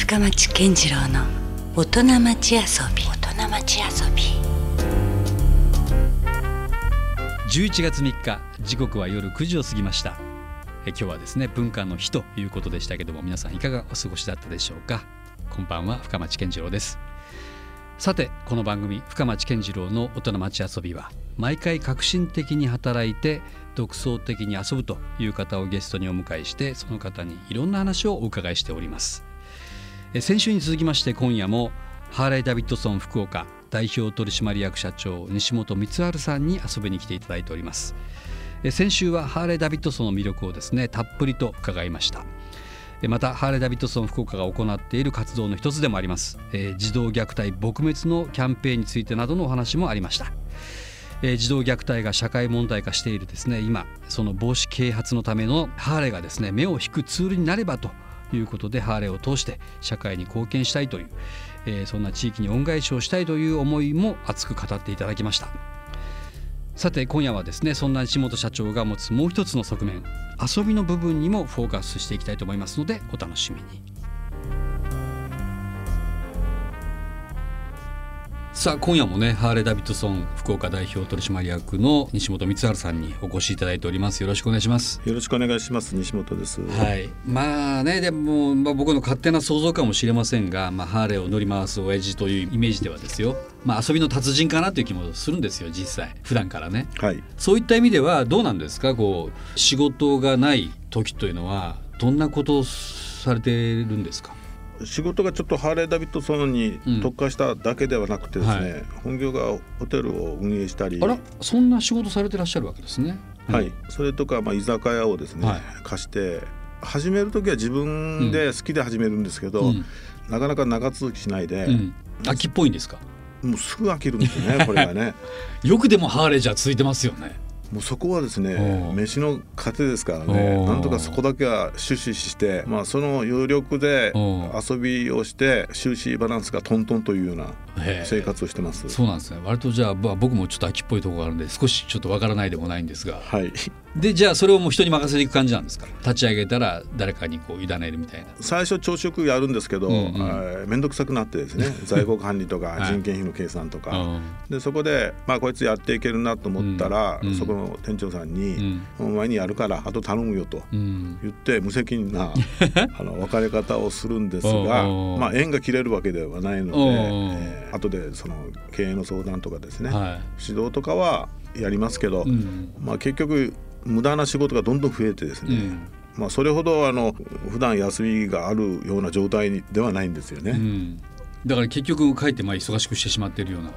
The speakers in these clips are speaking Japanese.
深町健次郎の大人町遊び。大人町遊び。11月3日時刻は夜9時を過ぎました。え今日はですね文化の日ということでしたけども皆さんいかがお過ごしだったでしょうか？こんばんは深町健次郎です。さてこの番組深町健次郎の大人町遊びは毎回革新的に働いて独創的に遊ぶという方をゲストにお迎えしてその方にいろんな話をお伺いしております。え先週に続きまして今夜もハーレー・ダビッドソン福岡代表取締役社長西本光晴さんに遊びに来ていただいております。先週はハーレー・ダビッドソンの魅力をですねたっぷりと伺いました。またハーレー・ダビッドソン福岡が行っている活動の一つでもあります、児童虐待撲滅のキャンペーンについてなどのお話もありました。児童虐待が社会問題化しているですね今その防止啓発のためのハーレーがですね目を引くツールになればということでハーレーを通して社会に貢献したいという、えーそんな地域に恩返しをしたいという思いも熱く語っていただきました。さて今夜はですねそんな石本社長が持つもう一つの側面遊びの部分にもフォーカスしていきたいと思いますのでお楽しみに。さあ今夜もねハーレー・ダビッドソン福岡代表取締役の西本光晴さんにお越しいただいております。よろしくお願いします。よろしくお願いします西本です。はい、まあねでも、まあ、僕の勝手な想像かもしれませんが、まあ、ハーレーを乗り回す親父というイメージではですよ、まあ、遊びの達人かなという気もするんですよ実際。普段からね。はい。そういった意味ではどうなんですか？こう仕事がない時というのはどんなことをされてるんですか？仕事がちょっとハーレー・ダビッドソンに特化しただけではなくてですね、はい。本業がホテルを運営したり、あらそんな仕事されてらっしゃるわけですね。はい、それとかまあ居酒屋をですね、はい。貸して始める時は自分で好きで始めるんですけど、うん。なかなか長続きしないで、うん、秋っぽいんですか？もうすぐ飽きるんですよねこれがね。よくでもハーレーじゃ続いてますよねもうそこはですね飯の糧ですからねなんとかそこだけは終始して、まあ、その余力で遊びをして収支バランスがトントンというような生活をしてます。そうなんですね。割とじゃあまあ僕もちょっと秋っぽいところがあるんで少しちょっとわからないでもないんですが。はい、でじゃあそれをもう人に任せていく感じなんですか？立ち上げたら誰かにこう委ねるみたいな。最初朝食やるんですけど、うんうん。くさくなってですね。在庫管理とかはい。人件費の計算とか、うん。でそこで、まあ、こいつやっていけるなと思ったら、うん。うん。そこの店長さんに、うん。お前にやるからあと頼むよとうん。言って無責任な あの別れ方をするんですがまあ、縁が切れるわけではないので、後でその経営の相談とかですね、は指導とかはやりますけど、い、うん。まあ、結局無駄な仕事がどんどん増えてですね、うん。まあ、それほどあの普段休みがあるような状態ではないんですよね。うん、だから結局かえってまあ忙しくしてしまっているような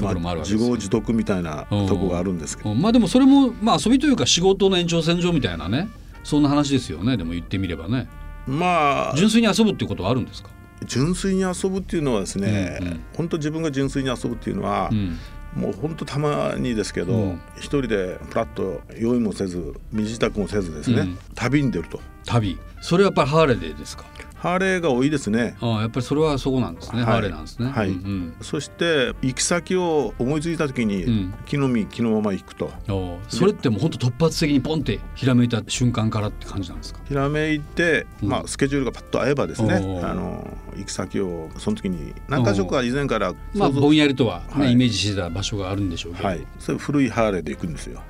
ところもあるわけですよ。自業自得みたいなとこがあるんですけど、うん。まあでもそれもまあ遊びというか仕事の延長線上みたいなねそんな話ですよね。でも言ってみればね。まあ。純粋に遊ぶっていうことはあるんですか、純粋に遊ぶっていうのはですね、うんうん。本当自分が純粋に遊ぶっていうのはう、ん。もう本当たまにですけど、うん。一人でプラッと用意もせず身支度もせずですね、うん。旅に出ると。旅。それはやっぱりハーレーでですか？ハーレーが多いですね。ああやっぱりそれはそこなんですね、はい。ハーレーなんですね。はい。うんそして行き先を思いついた時に、うん。木の実木のまま行くと。それってもう本当突発的にポンってひらめいた瞬間からって感じなんですか？ひらめいて、うん。まあ、スケジュールがパッと合えばですね。おー。あの行き先をその時に何か所か以前からまあぼんやりとは、ねはい。イメージしてた場所があるんでしょうけど、はい、それ古いハーレーで行くんですよ。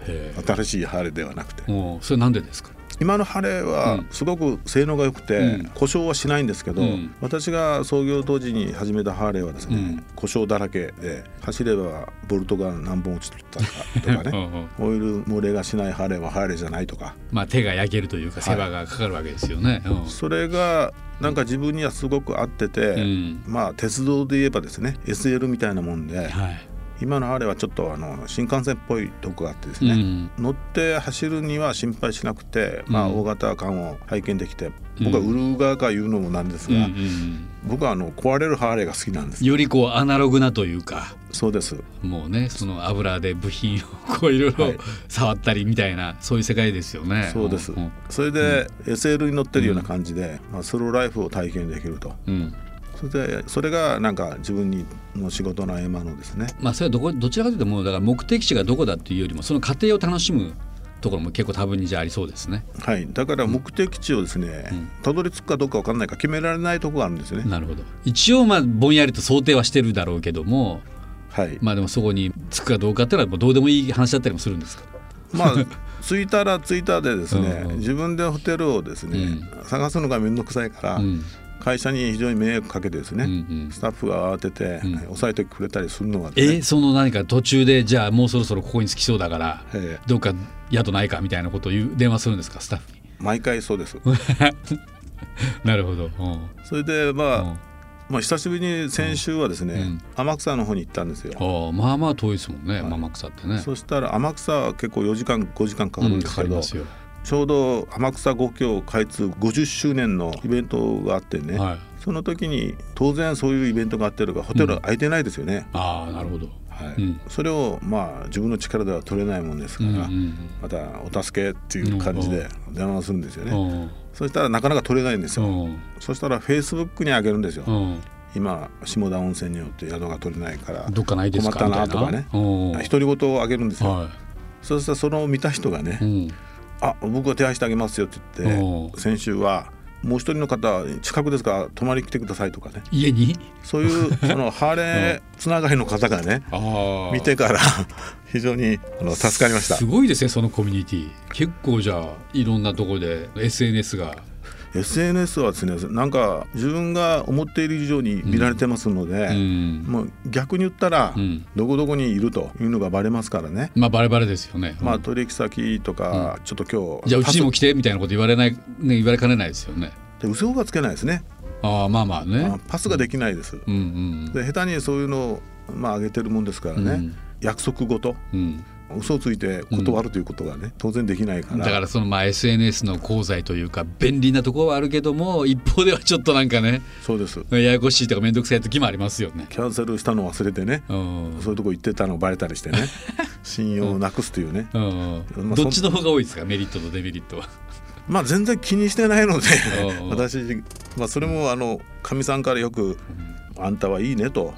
新しいハーレーではなくて。それなんでですか？今のハーレーうはん。すごく性能が良くて、うん。故障はしないんですけど、うん。私が創業当時に始めたハーレーはですね、うん。故障だらけで走ればボルトが何本落ちてたかとかねオイル漏れがしないハーレーはハーレーじゃないとか。まあ手が焼けるというかはい世話がかかるわけですよね。うん。それがなんか自分にはすごく合ってて、うん。まあ鉄道で言えばですね SL みたいなもんではい今のハーレーはちょっとあの新幹線っぽいとこがあってですね、うん。乗って走るには心配しなくて、まあ、うん大型感を拝見できて僕は売る側から言うのもなんですが、うんうん僕はあの壊れるハーレーが好きなんです。よりこうアナログなというか。そうです。もうねその油で部品をこういろいろはい。触ったりみたいなそういう世界ですよね。そうです。ん。それで SL に乗ってるような感じで、まあ、スローライフを体験できると。うんそれでそれがなんか自分にの仕事の合間のですね。まあそれはどこどちらかというともうだから目的地がどこだっていうよりもその過程を楽しむところも結構多分にじゃあありそうですね。はい、だから目的地をですね、うん。たどり着くかどうかわかんないか決められないところがあるんですよね。なるほど。一応まあぼんやりと想定はしてるだろうけどもはい、まあでもそこに着くかどうかっていうのはもうどうでもいい話だったりもするんですか？まあ 着いたら着いたでですね、うんうん自分でホテルをですね、探すのが面倒くさいから、うん会社に非常に迷惑かけてですね、うんうんスタッフが慌てて、うん押さえてくれたりするのがね、その何か途中でじゃあもうそろそろここに着きそうだからええどうか宿ないかみたいなことを言う電話するんですかスタッフに？毎回そうです。なるほど。うんそれでまあ、うんまあ久しぶりに先週はですね、うん天草の方に行ったんですよ。ああまあまあ遠いですもんね、はい天草ってね。そしたら天草は結構4時間5時間かかるんですけど、かりますよ。ちょうど天草五橋開通50周年のイベントがあってね、はい。その時に当然そういうイベントがあってるからホテルは空いてないですよね。ああなるほど。はいうんそれをまあ自分の力では取れないもんですから、うんうんまたお助けっていう感じで電話するんですよね。うんそしたらなかなか取れないんですよ。うんそしたらフェイスブックに上げるんですよ。うん今下田温泉によって宿が取れないからどっかないですか？困ったなとかねうん独り言をあげるんですよ。はそしたらそのを見た人がねい。うん「あ僕が手配してあげますよ」って言っおて先週は「もう一人の方近くですから泊まりに来てください」とかね。家に？そういうその ハーレーつながりの方がね見てから非常にあの助かりました。す。ごいですねそのコミュニティ。結構じゃあいろんなところで SNS が。SNS はですねなんか自分が思っている以上に見られてますので、うん。もう逆に言ったら、うん。どこどこにいるというのがバレますからね、まあバレバレですよね。まあうん取引先とか、ちょっと今日じゃあうちにもパ来てみたいなこと言われないね言われかねないですよね。スで嘘がつけないですね。ああまあまあね。あ。パスができないです、うんうん。で下手にそういうのをまあ上げてるもんですからね、うん約束事。うん。嘘をついて断るということがね、当然できないから。だからそのまあ SNS の功罪というか便利なところはあるけども一方ではちょっとなんかねそうです。ややこしいとか面倒くさい時もありますよね。キャンセルしたの忘れてねうん。そういうとこ行ってたのバレたりしてね 信用をなくすというね、うん。まあどっちの方が多いですか？メリットとデメリットは。まあ全然気にしてないのでうん。私、まあ、それもあのかみさんからよく「あんたはいいね」と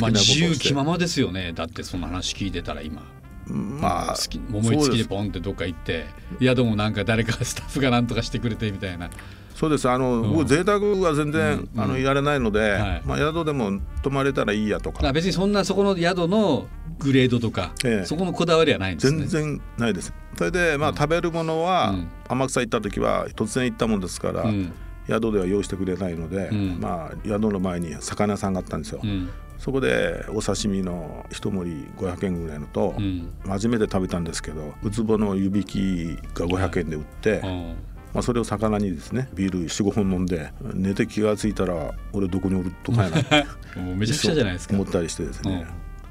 まあ自由気ままですよね。だってその話聞いてたら今。まあ好き思いつきでポンってどっか行って。宿もなんか誰かスタッフがなんとかしてくれてみたいな。そうです。あの、うん。僕贅沢は全然、うん。あのやれないので、はい。まあ、宿でも泊まれたらいいやとか。まあ別にそんなそこの宿のグレードとか、ええ。そこのこだわりはないんですね。全然ないです。それでまあ、うん。食べるものは、うん。天草行った時は突然行ったもんですから、うん宿では用意してくれないので、うん。まあ宿の前に魚屋さんがあったんですよ、うん。そこでお刺身の一盛り500円ぐらいのと、うん。初めて食べたんですけどウツボの湯引きが500円で売って、うん。まあ、それを魚にですねビール45本飲んで寝て気が付いたら俺どこにおるとかやな もうめちゃくちゃじゃないですか。思。ったりしてですね、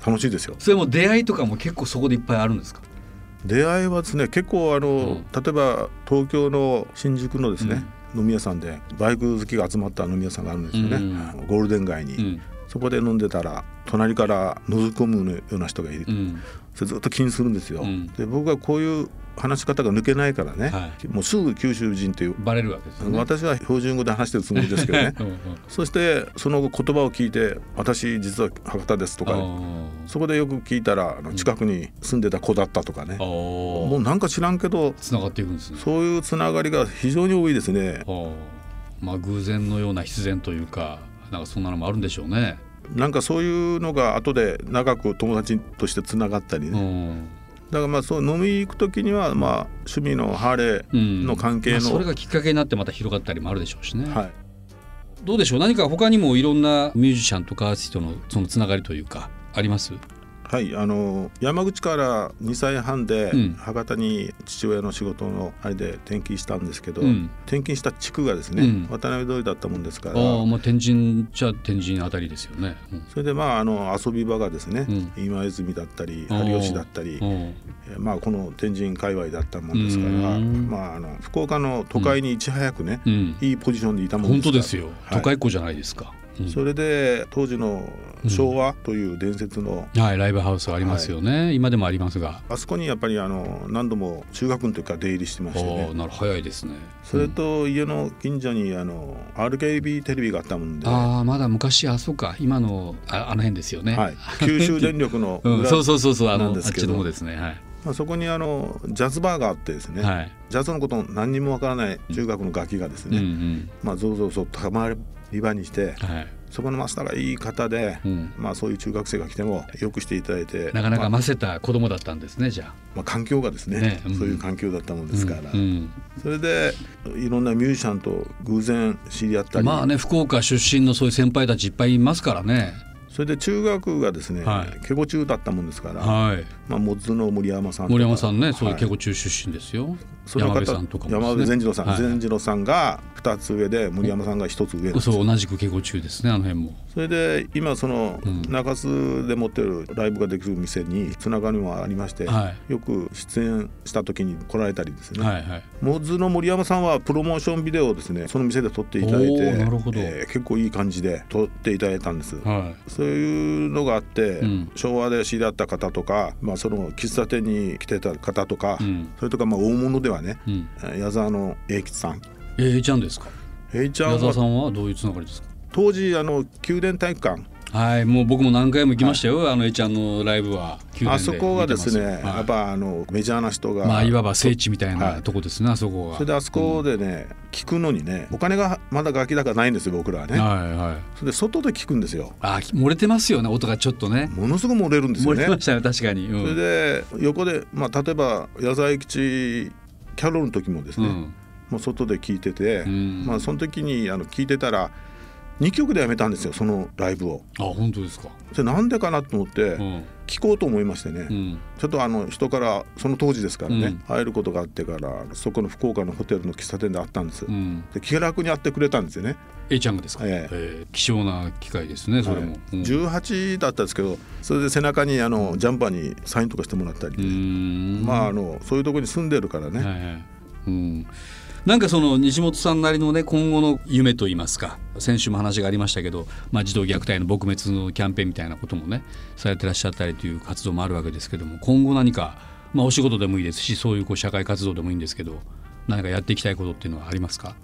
楽しいですよ。それも出会いとかも結構そこでいっぱいあるんですか？出会いはですね結構あの、うん。例えば東京の新宿のですね、飲み屋さんでバイク好きが集まった飲み屋さんがあるんですよね、うん。ゴールデン街に、うん。そこで飲んでたら隣から覗き込むような人がいる、うんそれずっと気にするんですよ、うん。で僕はこういう話し方が抜けないからね、はもうすぐ九州人っていう、バレるわけですよね。私は標準語で話してるつもりですけどね。うんうんそしてその言葉を聞いて「私実は博多です」とかそこでよく聞いたら近くに住んでた子だったとかね、あもあうなんか知らんけどつながっていくんですね。そういうつながりが非常に多いですね。まあ偶然のような必然というかなんかそんなのもあるんでしょうね。なんかそういうのが後で長く友達としてつながったりうね、ん。だからまあそう飲み行く時にはまあ趣味のハーレー、うんの関係のまあそれがきっかけになってまた広がったりもあるでしょうしね。はい、どうでしょう？何か他にもいろんなミュージシャンとかアーティストのそのつながりというかあります？はい、あの山口から2歳半でうん。博多に父親の仕事のあれで転勤したんですけど、うん。転勤した地区がですね、うん。渡辺通りだったもんですから。ああまあ天神じゃ天神あたりですよね。うん。それでまああの遊び場がですね、うん。今泉だったり有吉だったり、うん。えーまあ、この天神界隈だったもんですから、うん。まあ、あの福岡の都会にいち早くね、うん。いいポジションでいたもんですから。本当ですよ、はい。都会っ子じゃないですか。うん。それで当時の昭和という伝説の、はいライブハウスありますよね、今でもありますが。あそこにやっぱりあの何度も中学の時から出入りしてましておねなる早いですね。それと家の近所にあの RKB テレビがあったもんで、ああまだ昔あそうか。今のああの辺ですよね。はい、九州電力の うん、裏そうそうそうそうあなのあっちの方ですね。はい。まあ、そこにあのジャズバーがあってですね、はい。ジャズのこと何にもわからない中学のガキがですね、うんうん。まあ、ぞうぞうぞたまり場にしてはい。そこのマスターがいい方で、うん。まあ、そういう中学生が来てもよくしていただいてなかなかませた子供だったんですねじゃあ。まあ、環境がですねねうん。そういう環境だったもんですから、うんうん。それでいろんなミュージシャンと偶然知り合ったり、まあね福岡出身のそういう先輩たちいっぱいいますからね。それで中学がですね、はい。ケゴ中だったもんですから、はい。まあ、モッズの森山さん森山さんねそういうは稽古中出身ですよ。その方山部さんとかね。山部善次郎さん、はい。善次郎さんが2つ上で森山さんが1つ上そう同じく稽古中ですねあの辺も。それで今そのうん中洲で持ってるライブができる店につながりもありまして、はよく出演した時に来られたりですね、はいはい。モッズの森山さんはプロモーションビデオをですねその店で撮っていただいおてーなるほどえー結構いい感じで撮っていただいたんです、はそういうのがあって、うん昭和で知り合った方とか、まあ、その喫茶店に来てた方とか、い。うんそれとかまあ大物ではね、うん。えー矢沢の栄吉さんえー、ちゃんですか？栄ちゃん矢沢さはんはどういうつながりですか？当時あの宮殿体育館はいもう僕も何回も行きましたよ、あの A ちゃんのライブは宮殿であそこがですね、はいやっぱあのメジャーな人が、まあいわば聖地みたいはないとこですね、あそこが。それであそこでね、聞くのにねお金がまだ楽器だからないんですよ僕らはね、はいはい。それで外で聞くんですよあ漏れてますよね音がちょっとね。ものすごく漏れるんですよね漏れてましたね確かに。うんそれで横で、まあ、例えば矢沢永吉キャロルの時もですね、うんもう外で聞いてて、うん。まあ、その時にあの聞いてたら2曲でやめたんですよそのライブを。あ本当ですか。それなんでかなと思ってうん。聞こうと思いましてね、うん。ちょっとあの人からその当時ですからね、うん。会えることがあってからそこの福岡のホテルの喫茶店で会ったんです、うん。で気楽に会ってくれたんですよね、A ちゃんがですか。ええ。ー希少な機会ですねそれも。はいうん。18だったんですけどそれで背中にあのジャンパーにサインとかしてもらったり、まああのそういうところに住んでるからね、はいはい。うん、なんかその西本さんなりのね今後の夢といいますか先週も話がありましたけど、まあ、児童虐待の撲滅のキャンペーンみたいなこともねされてらっしゃったりという活動もあるわけですけども今後何か、まあ、お仕事でもいいですしそういうこう社会活動でもいいんですけど何かやっていきたいことっていうのはありますか？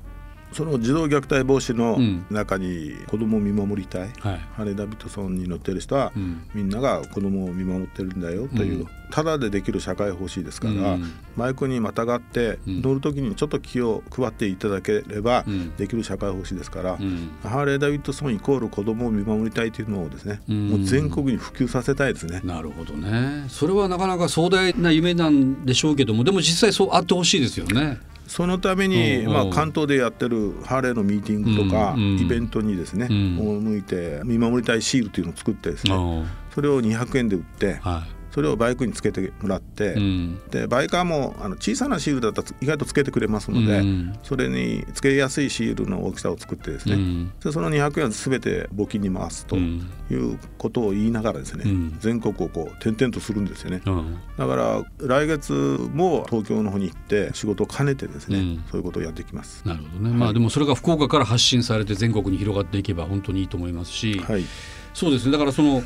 その児童虐待防止のうん。中に子供を見守りたい、はい、ハレー・ダビッドソンに乗ってる人は、うん。みんなが子供を見守ってるんだよという、うん。ただでできる社会方針ですから、うん。マイクにまたがってうん。乗る時にちょっと気を配っていただければうん。できる社会方針ですから、うん。ハーレー・ダビッドソンイコール子供を見守りたいというのをですね、うん。もう全国に普及させたいですね。なるほどね。それはなかなか壮大な夢なんでしょうけどもでも実際そうあってほしいですよね。そのために、うんまあ、関東でやってるハーレーのミーティングとか、イベントにですね、うん。赴いて見守りたいシールというのを作ってですね、うん。それを200円で売ってはそれをバイクにつけてもらって、いうん。でバイカーもあの小さなシールだったら意外とつけてくれますので、うん。それにつけやすいシールの大きさを作ってですね、うん。でその200円は全て募金に回すとうん。いうことを言いながらですね、うん。全国をこう転々とするんですよね。うん。だから来月も東京の方に行って仕事を兼ねてですね、うん。そういうことをやっていきます。なるほどね、まあでもそれが福岡から発信されて全国に広がっていけば本当にいいと思いますし、はい、そうですね。だからその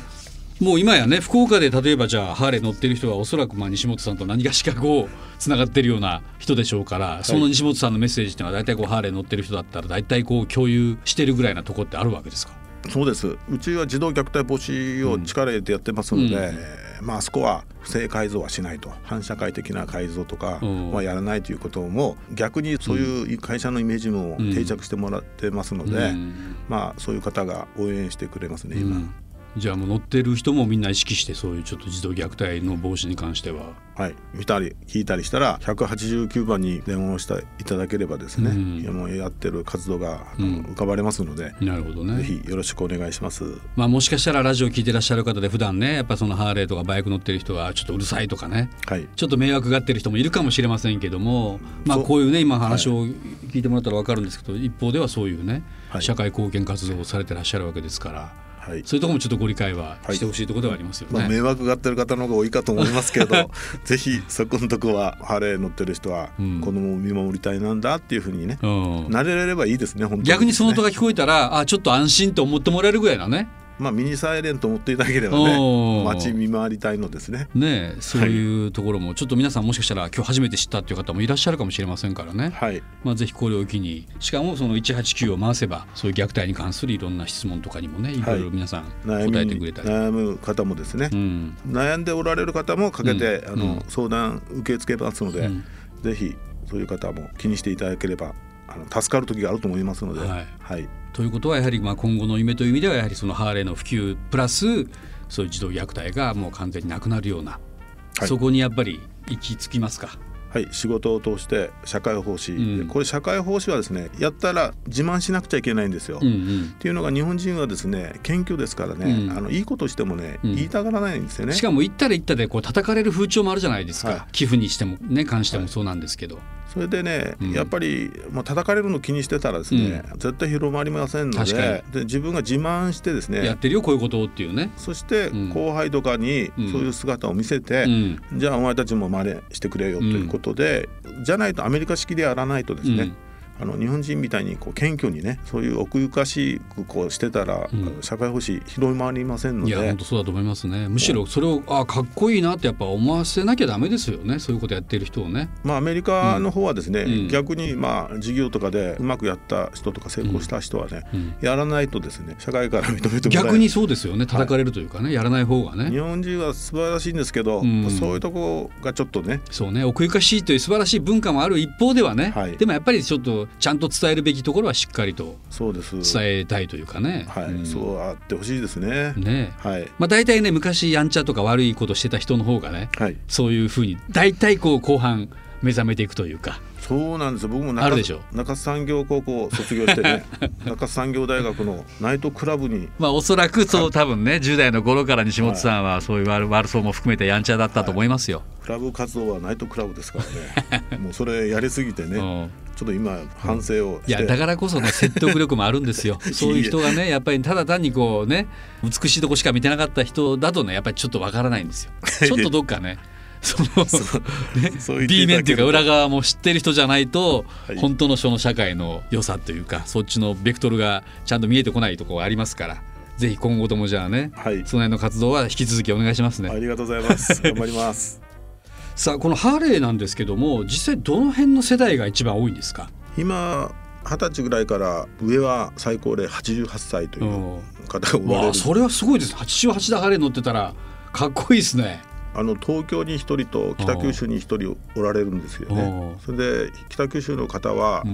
もう今やね福岡で例えばじゃあハーレー乗ってる人はおそらくまあ西本さんと何がしかこうつながってるような人でしょうから、その西本さんのメッセージっていうのは大体こうハーレー乗ってる人だったら大体こう共有してるぐらいなとこってあるわけですか？そうです。うちは児童虐待防止を力入れてやってますので、うん。えーまああそこは不正改造はしないと。反社会的な改造とかうん。はやらないということも逆にそういう会社のイメージも定着してもらってますので、うん。まあそういう方が応援してくれますね今、うんじゃあもう乗ってる人もみんな意識してそういうちょっと児童虐待の防止に関しては。はい。見たり聞いたりしたら189番に電話をしていただければですね、うん。もうやってる活動が浮かばれますので、なるほどね。ぜひよろしくお願いします。まあ、もしかしたらラジオ聞いてらっしゃる方で普段ねやっぱそのハーレーとかバイク乗ってる人はちょっとうるさいとかね。はい。ちょっと迷惑がってる人もいるかもしれませんけども、まあ、こういうね今話を聞いてもらったら分かるんですけど、一方ではそういうね、はい。社会貢献活動をされてらっしゃるわけですからはい。そういうところもちょっとご理解ははい。してほしいところではありますよね。まあ、迷惑がってる方の方が多いかと思いますけど ぜひそこのとこはハーレー乗ってる人はうん。子供を見守りたいなんだっていうふうにね、うん。慣れれればいいですね本当に。逆にその音ねが聞こえたらあちょっと安心と思ってもらえるぐらいなねまあミニサイレント持っていただければね街見回りたいのですね。ねそういうところもちょっと皆さんもしかしたら今日初めて知ったっていう方もいらっしゃるかもしれませんからね、はい。まあ、ぜひこれを機にしかもその189を回せばそういう虐待に関するいろんな質問とかにもねい。ろいろ皆さん答えてくれたり、悩む方もですね、うん、悩んでおられる方もかけて、うん、あの、うん、相談受け付けますので、ぜひそういう方も気にしていただければあの助かる時があると思いますので。はい、はいということはやはりまあ今後の夢という意味ではやはりそのハーレーの普及プラスそういう児童虐待がもう完全になくなるような、はい、そこにやっぱり行き着きますか？はい、仕事を通して社会奉仕、うん、これ社会奉仕はですねやったら自慢しなくちゃいけないんですよ。うんうん、っていうのが日本人はですね謙虚ですからね、うん、あのいいことしてもね、うん、言いたがらないんですよね。しかも言ったら言ったでこう叩かれる風潮もあるじゃないですか、はい、寄付にしてもね関してもそうなんですけど。はいそれでね、うん、やっぱり、まあ叩かれるの気にしてたらですね、うん、絶対広まりませんのでで自分が自慢してですねやってるよこういうことっていうね。そして後輩とかにそういう姿を見せて、じゃあお前たちも真似してくれよということで、じゃないとアメリカ式でやらないとですね、あの日本人みたいにこう謙虚にねそういう奥ゆかしくこうしてたら、うん、社会保障広まりませんので。いや本当そうだと思いますね。むしろそれをあかっこいいなってやっぱ思わせなきゃダメですよね。そういうことやってる人をね。まあアメリカの方はですね、うん、逆にまあ事業とかでうまくやった人とか成功した人はね、うん、やらないとですね社会から認めて逆にそうですよね。叩かれるというかね、はい、やらない方がね。日本人は素晴らしいんですけど、そういうとこがちょっとね。そうね。奥ゆかしいという素晴らしい文化もある一方ではね、はい、でもやっぱりちょっとちゃんと伝えるべきところはしっかりと伝えたいというかね。はい、うん、そうあってほしいですね。ね、はい。まあ大体ね昔やんちゃとか悪いことしてた人の方がね、はい、そういうふうに大体こう後半目覚めていくというか。そうなんです。よ僕も中中産業高校卒業してね 中産業大学のナイトクラブに。まあおそらくそう多分ね10代の頃から西本さんはそういう悪悪そうも含めてやんちゃだったと思いますよ、はい、クラブ活動はナイトクラブですからね。もうそれやりすぎてね、ちょっと今反省をいやだからこそね 説得力もあるんですよ。そういう人がねやっぱりただ単にこうね美しいとこしか見てなかった人だとねやっぱりちょっとわからないんですよ。ちょっとどっかね そのね B 面っていうか裏側も知ってる人じゃないと、本当のその社会の良さというかそっちのベクトルがちゃんと見えてこないところがありますからぜひ今後ともじゃあね、はい、その辺の活動は引き続きお願いしますね。ありがとうございます。頑張りますさあこのハーレーなんですけども実際どの辺の世代が一番多いんですか？今二十歳ぐらいから上は最高齢88歳という方がおられる。それはすごいです88でハーレー乗ってたらかっこいいですね。あの東京に1人と北九州に1人おられるんですよね。それで北九州の方は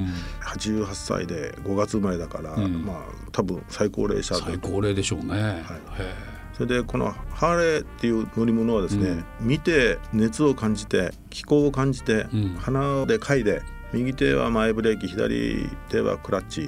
88歳で5月生まれだから、うん、まあ多分最高齢者最高齢でしょうね。はいそれでこのハーレーっていう乗り物はですね、うん、見て熱を感じて気候を感じて、うん、鼻で嗅いで右手は前ブレーキ左手はクラッチ、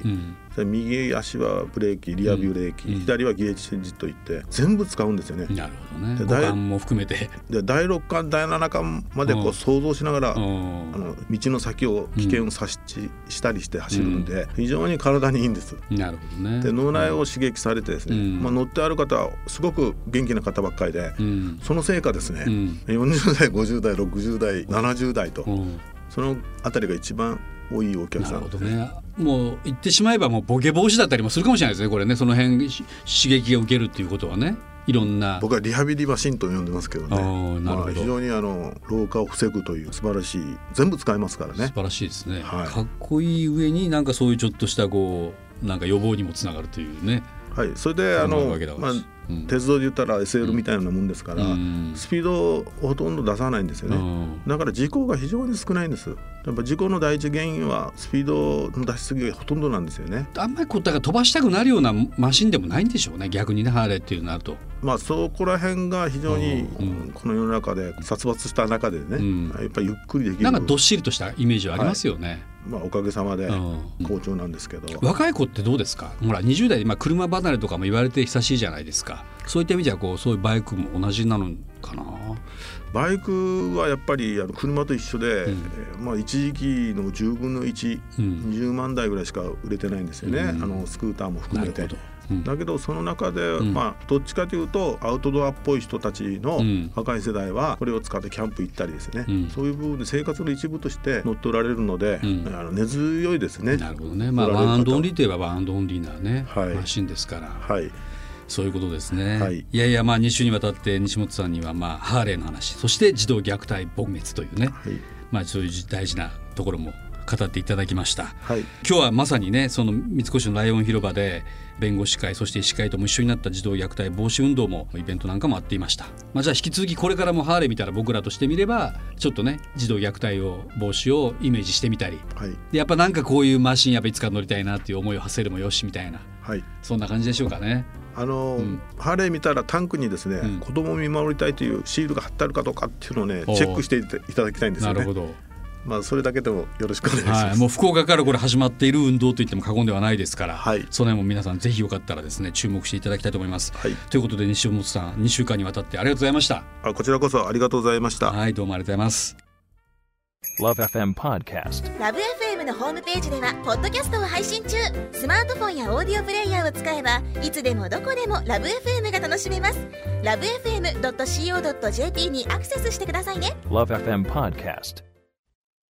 うん、右足はブレーキリアビューブレーキ、うん、左はゲージチェンジといって全部使うんですよね。なるほどね。五感も含めて。で第6巻第7巻までこう想像しながら、あの道の先を危険を察知したりして走るので、非常に体にいいんです。なるほどね。で脳内を刺激されてですね、まあ、乗ってある方はすごく元気な方ばっかりで、そのせいかですね、うん、40代50代60代70代と、そのあたりが一番多いお客さん、ね、もう言ってしまえばもうボケ防止だったりもするかもしれないですねこれね。その辺刺激を受けるっていうことはね。いろんな。僕はリハビリマシンと呼んでますけどね。まあ、非常にあの老化を防ぐという素晴らしい全部使えますからね。素晴らしいですね、はい、かっこいい上になんかそういうちょっとしたこうなんか予防にもつながるというね。はい。それであの、まあ、鉄道で言ったら SL みたいなもんですから、スピードをほとんど出さないんですよね、だから事故が非常に少ないんです。やっぱ事故の第一原因はスピードの出しすぎがほとんどなんですよね。あんまりこうだから飛ばしたくなるようなマシンでもないんでしょうね。逆にねハーレーっていうなるとまあそこら辺が非常にこの世の中で殺伐した中でね、やっぱりゆっくりできる。なんかどっしりとしたイメージはありますよね、はい。まあ、おかげさまで好調なんですけど、うん、若い子ってどうですか？ほら20代で、まあ、車離れとかも言われて久しいじゃないですか。そういった意味ではこうそういうバイクも同じなのかな？バイクはやっぱりあの車と一緒で、うん、まあ、一時期の10分の1、うん、20万台ぐらいしか売れてないんですよね、うん、あのスクーターも含めて。だけどその中で、まあどっちかというとアウトドアっぽい人たちの若い世代はこれを使ってキャンプ行ったりですね、そういう部分で生活の一部として乗っておられるので、あの根強いですね。なるほどね。まあ one and only といえば one and only なね、はい、マシンですから。はい。そういうことですね、はい、いやいやまあ2週にわたって西本さんにはまあハーレーの話そして児童虐待撲滅というね、はい、まあそういう大事なところも語っていただきました、はい、今日はまさにねその三越のライオン広場で弁護士会そして医師会とも一緒になった児童虐待防止運動もイベントなんかもあっていました、まあ、じゃあ引き続きこれからもハーレー見たら僕らとしてみればちょっとね児童虐待を防止をイメージしてみたり、はい、でやっぱなんかこういうマシンやっぱいつか乗りたいなっていう思いを馳せるもよしみたいな、はい、そんな感じでしょうかね。あの、うん、ハーレー見たらタンクにですね、うん、子供を見守りたいというシールが貼ってあるかどうかっていうのをねチェックしていただきたいんですよね。なるほどまあそれだけでもよろしくお願いします。はい、もう福岡からこれ始まっている運動といっても過言ではないですから、はい、その辺も皆さんぜひよかったらですね注目していただきたいと思います。はい、ということで西本さん2週間にわたってありがとうございました。あこちらこそありがとうございました。はいどうもありがとうございます。LoveFM Podcast LoveFM のホームページではポッドキャストを配信中スマートフォンやオーディオプレイヤーを使えばいつでもどこでも LoveFM が楽しめます LoveFM.co.jp にアクセスしてくださいね LoveFM Podcast